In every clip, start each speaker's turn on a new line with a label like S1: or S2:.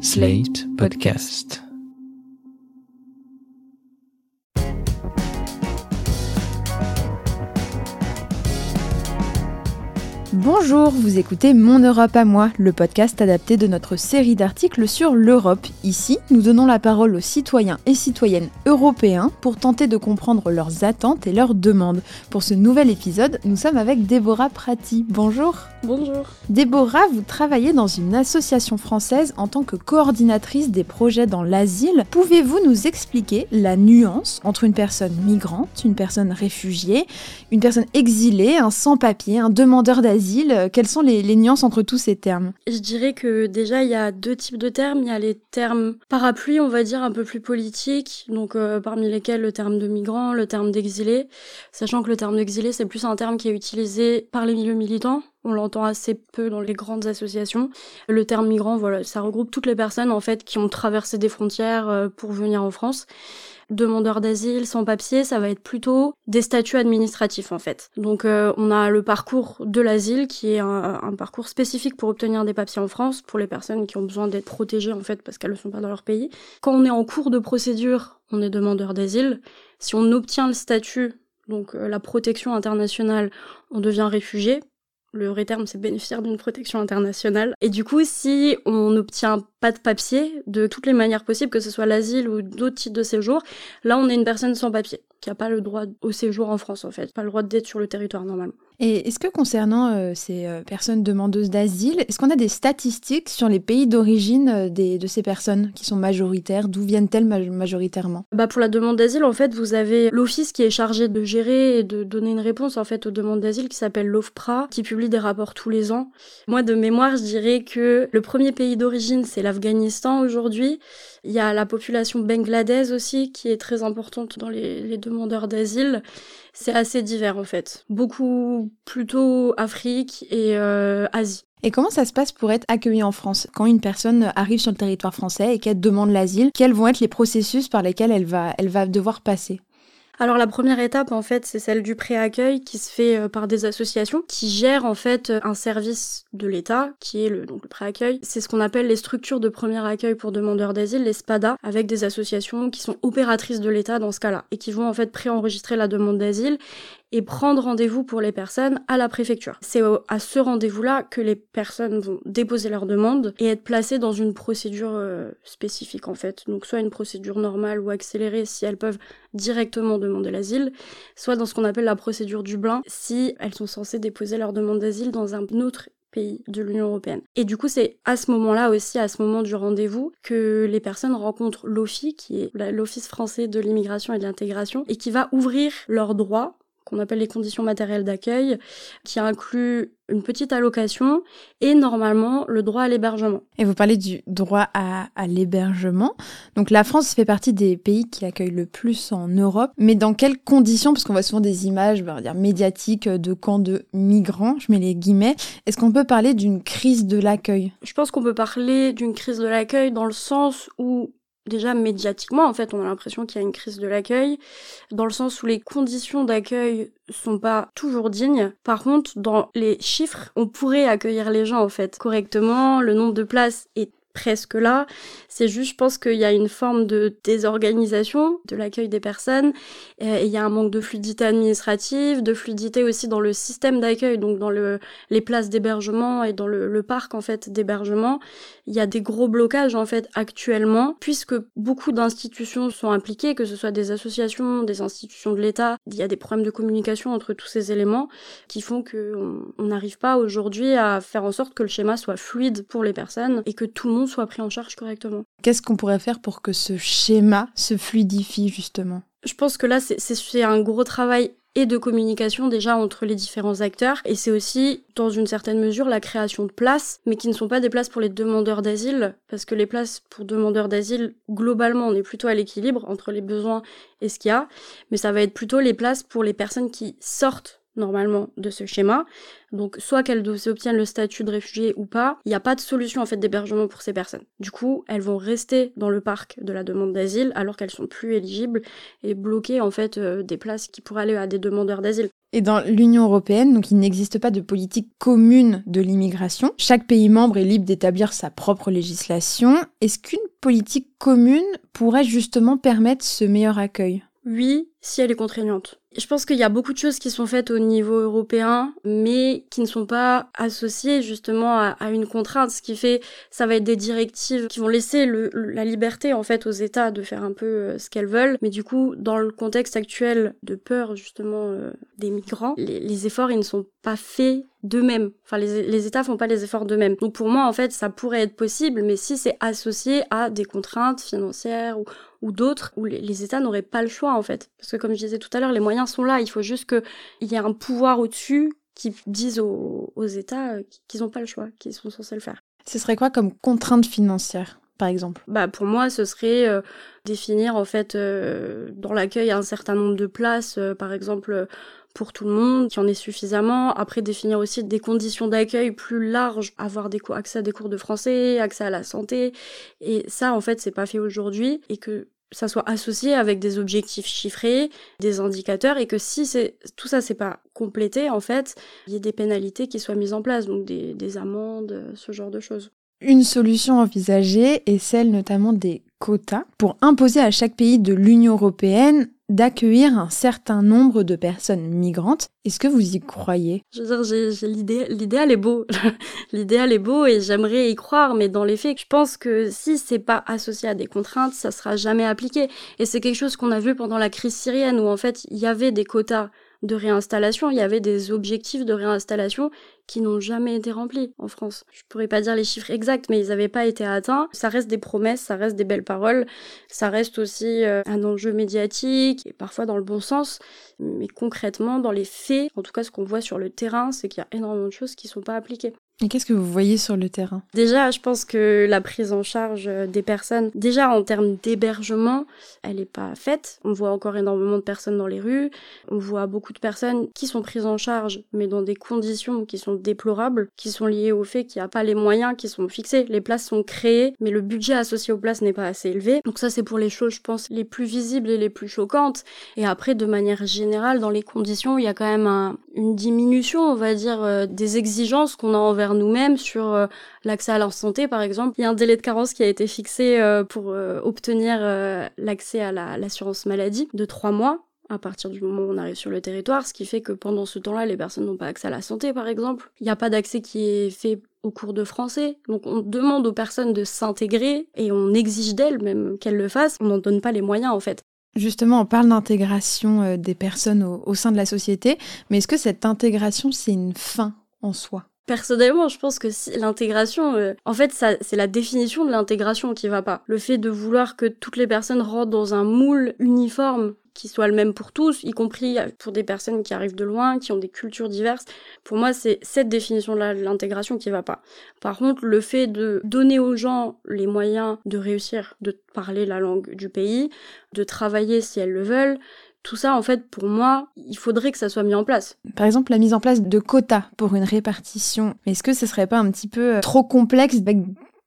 S1: Slate Podcast.
S2: Bonjour, vous écoutez Mon Europe à moi, le podcast adapté de notre série d'articles sur l'Europe. Ici, nous donnons la parole aux citoyens et citoyennes européens pour tenter de comprendre leurs attentes et leurs demandes. Pour ce nouvel épisode, nous sommes avec Déborah Prati. Bonjour.
S3: Bonjour.
S2: Déborah, vous travaillez dans une association française en tant que coordinatrice des projets dans l'asile. Pouvez-vous nous expliquer la nuance entre une personne migrante, une personne réfugiée, une personne exilée, un sans-papier, un demandeur d'asile quelles sont les, nuances entre tous ces termes?
S3: Je dirais que déjà il y a deux types de termes. Il y a les termes parapluies, on va dire un peu plus politiques, donc euh, parmi lesquels le terme de migrant, le terme d'exilé, sachant que le terme d'exilé c'est plus un terme qui est utilisé par les milieux militants. On l'entend assez peu dans les grandes associations. Le terme migrant, voilà, ça regroupe toutes les personnes en fait qui ont traversé des frontières euh, pour venir en France demandeurs d'asile, sans papier, ça va être plutôt des statuts administratifs en fait. Donc euh, on a le parcours de l'asile qui est un, parcours spécifique pour obtenir des papiers en France pour les personnes qui ont besoin d'être protégées en fait parce qu'elles ne sont pas dans leur pays. Quand on est en cours de procédure, on est demandeur d'asile. Si on obtient le statut donc euh, la protection internationale, on devient réfugié. Le vrai terme, c'est bénéficiaire d'une protection internationale. Et du coup, si on n'obtient pas de papier, de toutes les manières possibles, que ce soit l'asile ou d'autres types de séjour, là, on est une personne sans papier, qui n'a pas le droit au séjour en France, en fait, pas le droit d'être sur le territoire normalement.
S2: Et est-ce que concernant euh, ces euh, personnes demandeuses d'asile, est-ce qu'on a des statistiques sur les pays d'origine euh, de ces personnes qui sont majoritaires? D'où viennent-elles majoritairement?
S3: Bah Pour la demande d'asile, en fait, vous avez l'office qui est chargé de gérer et de donner une réponse en fait aux demandes d'asile qui s'appelle l'OFPRA, qui publie des rapports tous les ans. Moi, de mémoire, je dirais que le premier pays d'origine, c'est l'Afghanistan aujourd'hui. Il y a la population bangladaise aussi qui est très importante dans les, les demandeurs d'asile c'est assez divers en fait. Beaucoup plutôt Afrique et euh, Asie.
S2: Et comment ça se passe pour être accueilli en France? Quand une personne arrive sur le territoire français et qu'elle demande l'asile, quels vont être les processus par lesquels elle va, elle va devoir passer?
S3: Alors la première étape en fait c'est celle du préaccueil qui se fait euh, par des associations qui gèrent en fait un service de l'État qui est le donc le préaccueil. C'est ce qu'on appelle les structures de premier accueil pour demandeurs d'asile, les SPADA, avec des associations qui sont opératrices de l'État dans ce cas-là et qui vont en fait préenregistrer la demande d'asile et prendre rendez-vous pour les personnes à la préfecture. C'est à ce rendez-vous-là que les personnes vont déposer leur demande et être placées dans une procédure euh, spécifique en fait. Donc soit une procédure normale ou accélérée si elles peuvent directement demander l'asile, soit dans ce qu'on appelle la procédure Dublin si elles sont censées déposer leur demande d'asile dans un autre pays de l'Union européenne. Et du coup, c'est à ce moment-là aussi, à ce moment du rendez-vous, que les personnes rencontrent l'OFI, qui est l'Office français de l'immigration et de l'intégration, et qui va ouvrir leurs droits qu'on appelle les conditions matérielles d'accueil, qui inclut une petite allocation et normalement le droit à l'hébergement.
S2: Et vous parlez du droit à, l'hébergement. Donc la France fait partie des pays qui accueillent le plus en Europe, mais dans quelles conditions? Parce qu'on voit souvent des images on va dire, médiatiques de camps de migrants, je mets les guillemets. Est-ce qu'on peut parler d'une crise de l'accueil?
S3: Je pense qu'on peut parler d'une crise de l'accueil dans le sens où déjà médiatiquement, en fait, on a l'impression qu'il y a une crise de l'accueil, dans le sens où les conditions d'accueil sont pas toujours dignes. Par contre, dans les chiffres, on pourrait accueillir les gens, en fait, correctement. Le nombre de places est presque là. C'est juste, je pense qu'il y a une forme de désorganisation de l'accueil des personnes. Et il y a un manque de fluidité administrative, de fluidité aussi dans le système d'accueil, donc dans le, les places d'hébergement et dans le, le parc en fait d'hébergement. Il y a des gros blocages en fait actuellement, puisque beaucoup d'institutions sont impliquées, que ce soit des associations, des institutions de l'État. Il y a des problèmes de communication entre tous ces éléments qui font qu'on n'arrive pas aujourd'hui à faire en sorte que le schéma soit fluide pour les personnes et que tout le monde soit pris en charge correctement.
S2: Qu'est-ce qu'on pourrait faire pour que ce schéma se fluidifie justement?
S3: Je pense que là, c'est un gros travail et de communication déjà entre les différents acteurs. Et c'est aussi, dans une certaine mesure, la création de places, mais qui ne sont pas des places pour les demandeurs d'asile, parce que les places pour demandeurs d'asile, globalement, on est plutôt à l'équilibre entre les besoins et ce qu'il y a, mais ça va être plutôt les places pour les personnes qui sortent normalement de ce schéma. Donc soit qu'elles obtiennent le statut de réfugié ou pas, il n'y a pas de solution en fait d'hébergement pour ces personnes. Du coup, elles vont rester dans le parc de la demande d'asile alors qu'elles sont plus éligibles et bloquer en fait euh, des places qui pourraient aller à des demandeurs d'asile.
S2: Et dans l'Union européenne, donc il n'existe pas de politique commune de l'immigration. Chaque pays membre est libre d'établir sa propre législation. Est-ce qu'une politique commune pourrait justement permettre ce meilleur accueil?
S3: Oui, si elle est contraignante. Je pense qu'il y a beaucoup de choses qui sont faites au niveau européen, mais qui ne sont pas associées justement à, une contrainte. Ce qui fait, ça va être des directives qui vont laisser la liberté en fait aux États de faire un peu euh, ce qu'elles veulent. Mais du coup, dans le contexte actuel de peur justement euh, des migrants, les, efforts ils ne sont pas faits d'eux-mêmes. Enfin, les, les États font pas les efforts d'eux-mêmes. Donc pour moi, en fait, ça pourrait être possible, mais si c'est associé à des contraintes financières ou, ou d'autres où les, États n'auraient pas le choix en fait. Parce que comme je disais tout à l'heure, les moyens sont là. Il faut juste qu'il y ait un pouvoir au-dessus qui dise aux, États euh, qu'ils n'ont pas le choix, qu'ils sont censés le faire.
S2: Ce serait quoi comme contrainte financière par exemple?
S3: Bah pour moi, ce serait euh, définir en fait euh, dans l'accueil un certain nombre de places, par exemple pour tout le monde, qu'il y en ait suffisamment. Après, définir aussi des conditions d'accueil plus larges, avoir accès à des cours de français, accès à la santé. Et ça, en fait, c'est pas fait aujourd'hui et que ça soit associé avec des objectifs chiffrés, des indicateurs, et que si tout ça c'est pas complété, en fait, il y ait des pénalités qui soient mises en place, donc des amendes, ce genre de choses.
S2: Une solution envisagée est celle notamment des quotas pour imposer à chaque pays de l'Union européenne d'accueillir un certain nombre de personnes migrantes. Est-ce que vous y croyez?
S3: Je veux dire, l'idéal est beau. l'idéal est beau et j'aimerais y croire, mais dans les faits, je pense que si c'est pas associé à des contraintes, ça sera jamais appliqué. Et c'est quelque chose qu'on a vu pendant la crise syrienne où en fait, il y avait des quotas de réinstallation, il y avait des objectifs de réinstallation qui n'ont jamais été remplis en France. Je pourrais pas dire les chiffres exacts, mais ils n'avaient pas été atteints. Ça reste des promesses, ça reste des belles paroles, ça reste aussi euh, un enjeu médiatique et parfois dans le bon sens, mais concrètement dans les faits, en tout cas ce qu'on voit sur le terrain, c'est qu'il y a énormément de choses qui sont pas appliquées.
S2: Et qu'est-ce que vous voyez sur le terrain?
S3: Déjà, je pense que la prise en charge euh, des personnes, déjà en termes d'hébergement, elle n'est pas faite. On voit encore énormément de personnes dans les rues. On voit beaucoup de personnes qui sont prises en charge, mais dans des conditions qui sont déplorables, qui sont liées au fait qu'il n'y a pas les moyens qui sont fixés. Les places sont créées, mais le budget associé aux places n'est pas assez élevé. Donc ça, c'est pour les choses, je pense, les plus visibles et les plus choquantes. Et après, de manière générale, dans les conditions, il y a quand même une diminution, on va dire, euh, des exigences qu'on a envers nous-mêmes sur euh, l'accès à la santé, par exemple. Il y a un délai de carence qui a été fixé euh, pour euh, obtenir l'accès à l'assurance maladie de trois mois à partir du moment où on arrive sur le territoire, ce qui fait que pendant ce temps-là, les personnes n'ont pas accès à la santé, par exemple. Il n'y a pas d'accès qui est fait au cours de français. Donc on demande aux personnes de s'intégrer et on exige d'elles même qu'elles le fassent. On n'en donne pas les moyens, en fait.
S2: Justement, on parle d'intégration des personnes au sein de la société, mais est-ce que cette intégration, c'est une fin en soi?
S3: Personnellement, je pense que si l'intégration, euh, en fait, c'est la définition de l'intégration qui va pas. Le fait de vouloir que toutes les personnes rentrent dans un moule uniforme qui soit le même pour tous, y compris pour des personnes qui arrivent de loin, qui ont des cultures diverses. Pour moi, c'est cette définition-là de l'intégration qui va pas. Par contre, le fait de donner aux gens les moyens de réussir, de parler la langue du pays, de travailler si elles le veulent, tout ça, en fait, pour moi, il faudrait que ça soit mis en place.
S2: Par exemple, la mise en place de quotas pour une répartition. Est-ce que ce serait pas un petit peu euh, trop complexe avec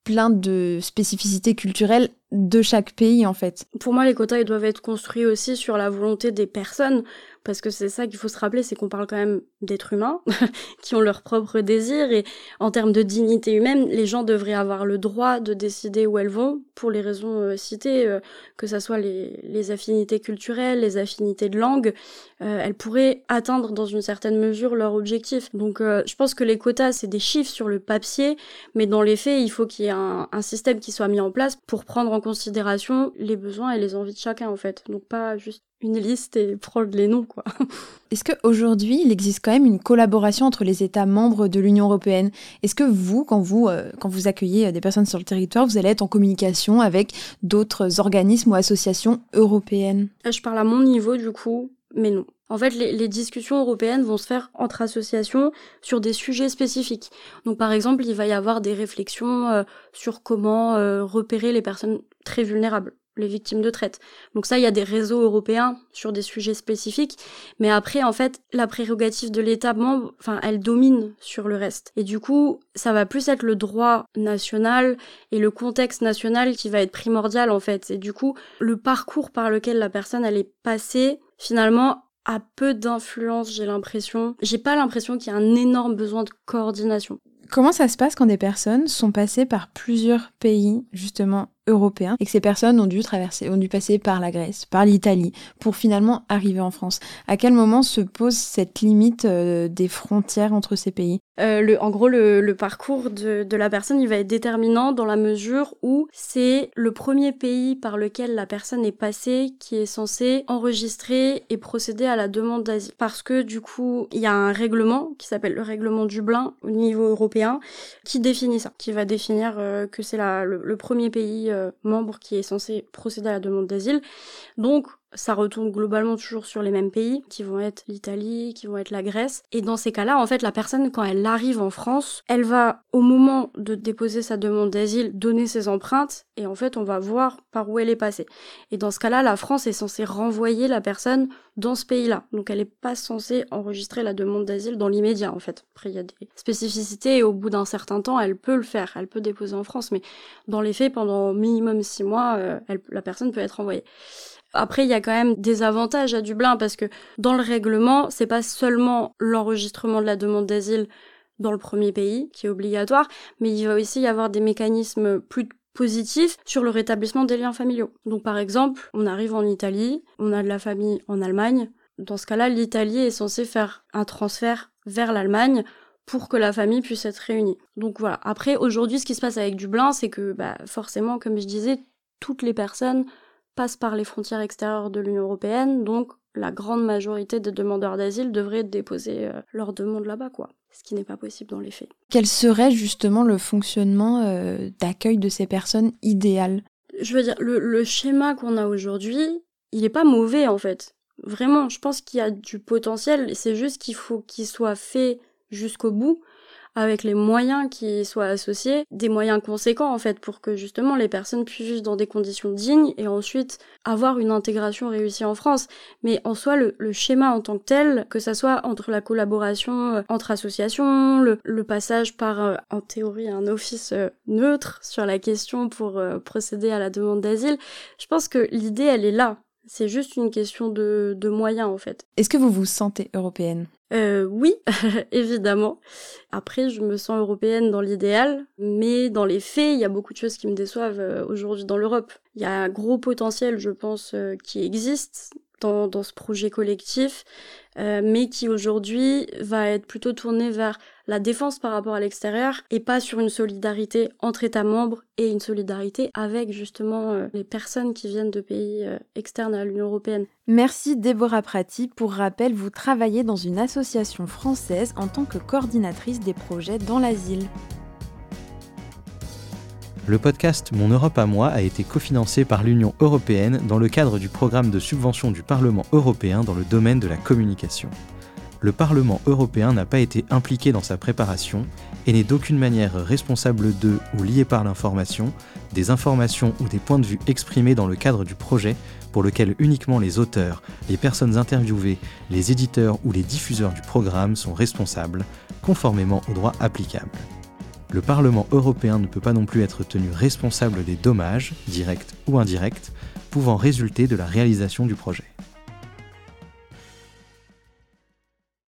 S2: plein de spécificités culturelles de chaque pays en fait.
S3: Pour moi, les quotas ils doivent être construits aussi sur la volonté des personnes, parce que c'est ça qu'il faut se rappeler, c'est qu'on parle quand même d'êtres humains qui ont leurs propres désirs et en termes de dignité humaine, les gens devraient avoir le droit de décider où elles vont pour les raisons euh, citées, euh, que ça soit les, affinités culturelles, les affinités de langue, euh, elles pourraient atteindre dans une certaine mesure leur objectif. Donc, je pense que les quotas c'est des chiffres sur le papier, mais dans les faits, il faut qu'il y ait un, un système qui soit mis en place pour prendre en considération les besoins et les envies de chacun en fait. Donc pas juste une liste et prendre les noms quoi.
S2: Est-ce qu'aujourd'hui il existe quand même une collaboration entre les États membres de l'Union européenne? Est-ce que vous, quand vous, euh, quand vous accueillez euh, des personnes sur le territoire, vous allez être en communication avec d'autres organismes ou associations européennes?
S3: Je parle à mon niveau du coup, mais non. En fait, les, discussions européennes vont se faire entre associations sur des sujets spécifiques. Donc, par exemple, il va y avoir des réflexions euh, sur comment euh, repérer les personnes très vulnérables, les victimes de traite. Donc ça, il y a des réseaux européens sur des sujets spécifiques. Mais après, en fait, la prérogative de l'État membre, enfin, elle domine sur le reste. Et du coup, ça va plus être le droit national et le contexte national qui va être primordial, en fait. Et du coup, le parcours par lequel la personne, elle est passée, finalement, a peu d'influence, j'ai l'impression. J'ai pas l'impression qu'il y a un énorme besoin de coordination.
S2: Comment ça se passe quand des personnes sont passées par plusieurs pays, justement, européens, et que ces personnes ont dû traverser, ont dû passer par la Grèce, par l'Italie, pour finalement arriver en France À quel moment se pose cette limite euh, des frontières entre ces pays?
S3: Euh, en gros, le, parcours de, la personne, il va être déterminant dans la mesure où c'est le premier pays par lequel la personne est passée qui est censé enregistrer et procéder à la demande d'asile. Parce que du coup, il y a un règlement qui s'appelle le règlement Dublin au niveau européen qui définit ça, qui va définir euh, que c'est le, le, premier pays membre qui est censé procéder à la demande d'asile. Donc, ça retourne globalement toujours sur les mêmes pays, qui vont être l'Italie, qui vont être la Grèce. Et dans ces cas-là, en fait, la personne, quand elle arrive en France, elle va, au moment de déposer sa demande d'asile, donner ses empreintes, et en fait, on va voir par où elle est passée. Et dans ce cas-là, la France est censée renvoyer la personne dans ce pays-là. Donc, elle n'est pas censée enregistrer la demande d'asile dans l'immédiat, en fait. Après, il y a des spécificités, et au bout d'un certain temps, elle peut le faire, elle peut déposer en France, mais dans les faits, pendant minimum six mois, euh, la personne peut être renvoyée. Après, il y a quand même des avantages à Dublin parce que dans le règlement, c'est pas seulement l'enregistrement de la demande d'asile dans le premier pays qui est obligatoire, mais il va aussi y avoir des mécanismes plus positifs sur le rétablissement des liens familiaux. Donc par exemple, on arrive en Italie, on a de la famille en Allemagne. Dans ce cas-là, l'Italie est censée faire un transfert vers l'Allemagne pour que la famille puisse être réunie. Donc voilà. Après, aujourd'hui, ce qui se passe avec Dublin, c'est que bah, forcément, comme je disais, toutes les personnes par les frontières extérieures de l'Union européenne, donc la grande majorité des demandeurs d'asile devraient déposer euh, leur demande là-bas, quoi. Ce qui n'est pas possible dans les faits.
S2: Quel serait justement le fonctionnement euh, d'accueil de ces personnes idéal
S3: Je veux dire, le, le schéma qu'on a aujourd'hui, il n'est pas mauvais en fait. Vraiment, je pense qu'il y a du potentiel, c'est juste qu'il faut qu'il soit fait jusqu'au bout avec les moyens qui soient associés, des moyens conséquents en fait pour que justement les personnes puissent vivre dans des conditions dignes et ensuite avoir une intégration réussie en France. Mais en soi, le, schéma en tant que tel, que ça soit entre la collaboration euh, entre associations, le, passage par euh, en théorie un office euh, neutre sur la question pour procéder à la demande d'asile, je pense que l'idée elle est là. C'est juste une question de, de moyens en fait.
S2: Est-ce que vous vous sentez européenne?
S3: Euh, oui, évidemment. Après, je me sens européenne dans l'idéal, mais dans les faits, il y a beaucoup de choses qui me déçoivent euh, aujourd'hui dans l'Europe. Il y a un gros potentiel, je pense, euh, qui existe dans, dans, ce projet collectif, euh, mais qui aujourd'hui va être plutôt tourné vers la défense par rapport à l'extérieur et pas sur une solidarité entre États membres et une solidarité avec justement euh, les personnes qui viennent de pays euh, externes à l'Union européenne.
S2: Merci Déborah Prati. Pour rappel, vous travaillez dans une association française en tant que coordinatrice des projets dans l'asile.
S1: Le podcast Mon Europe à moi a été cofinancé par l'Union européenne dans le cadre du programme de subvention du Parlement européen dans le domaine de la communication. Le Parlement européen n'a pas été impliqué dans sa préparation et n'est d'aucune manière responsable de ou lié par l'information, des informations ou des points de vue exprimés dans le cadre du projet pour lequel uniquement les auteurs, les personnes interviewées, les éditeurs ou les diffuseurs du programme sont responsables, conformément au droit applicable le Parlement européen ne peut pas non plus être tenu responsable des dommages, directs ou indirects, pouvant résulter de la réalisation du projet.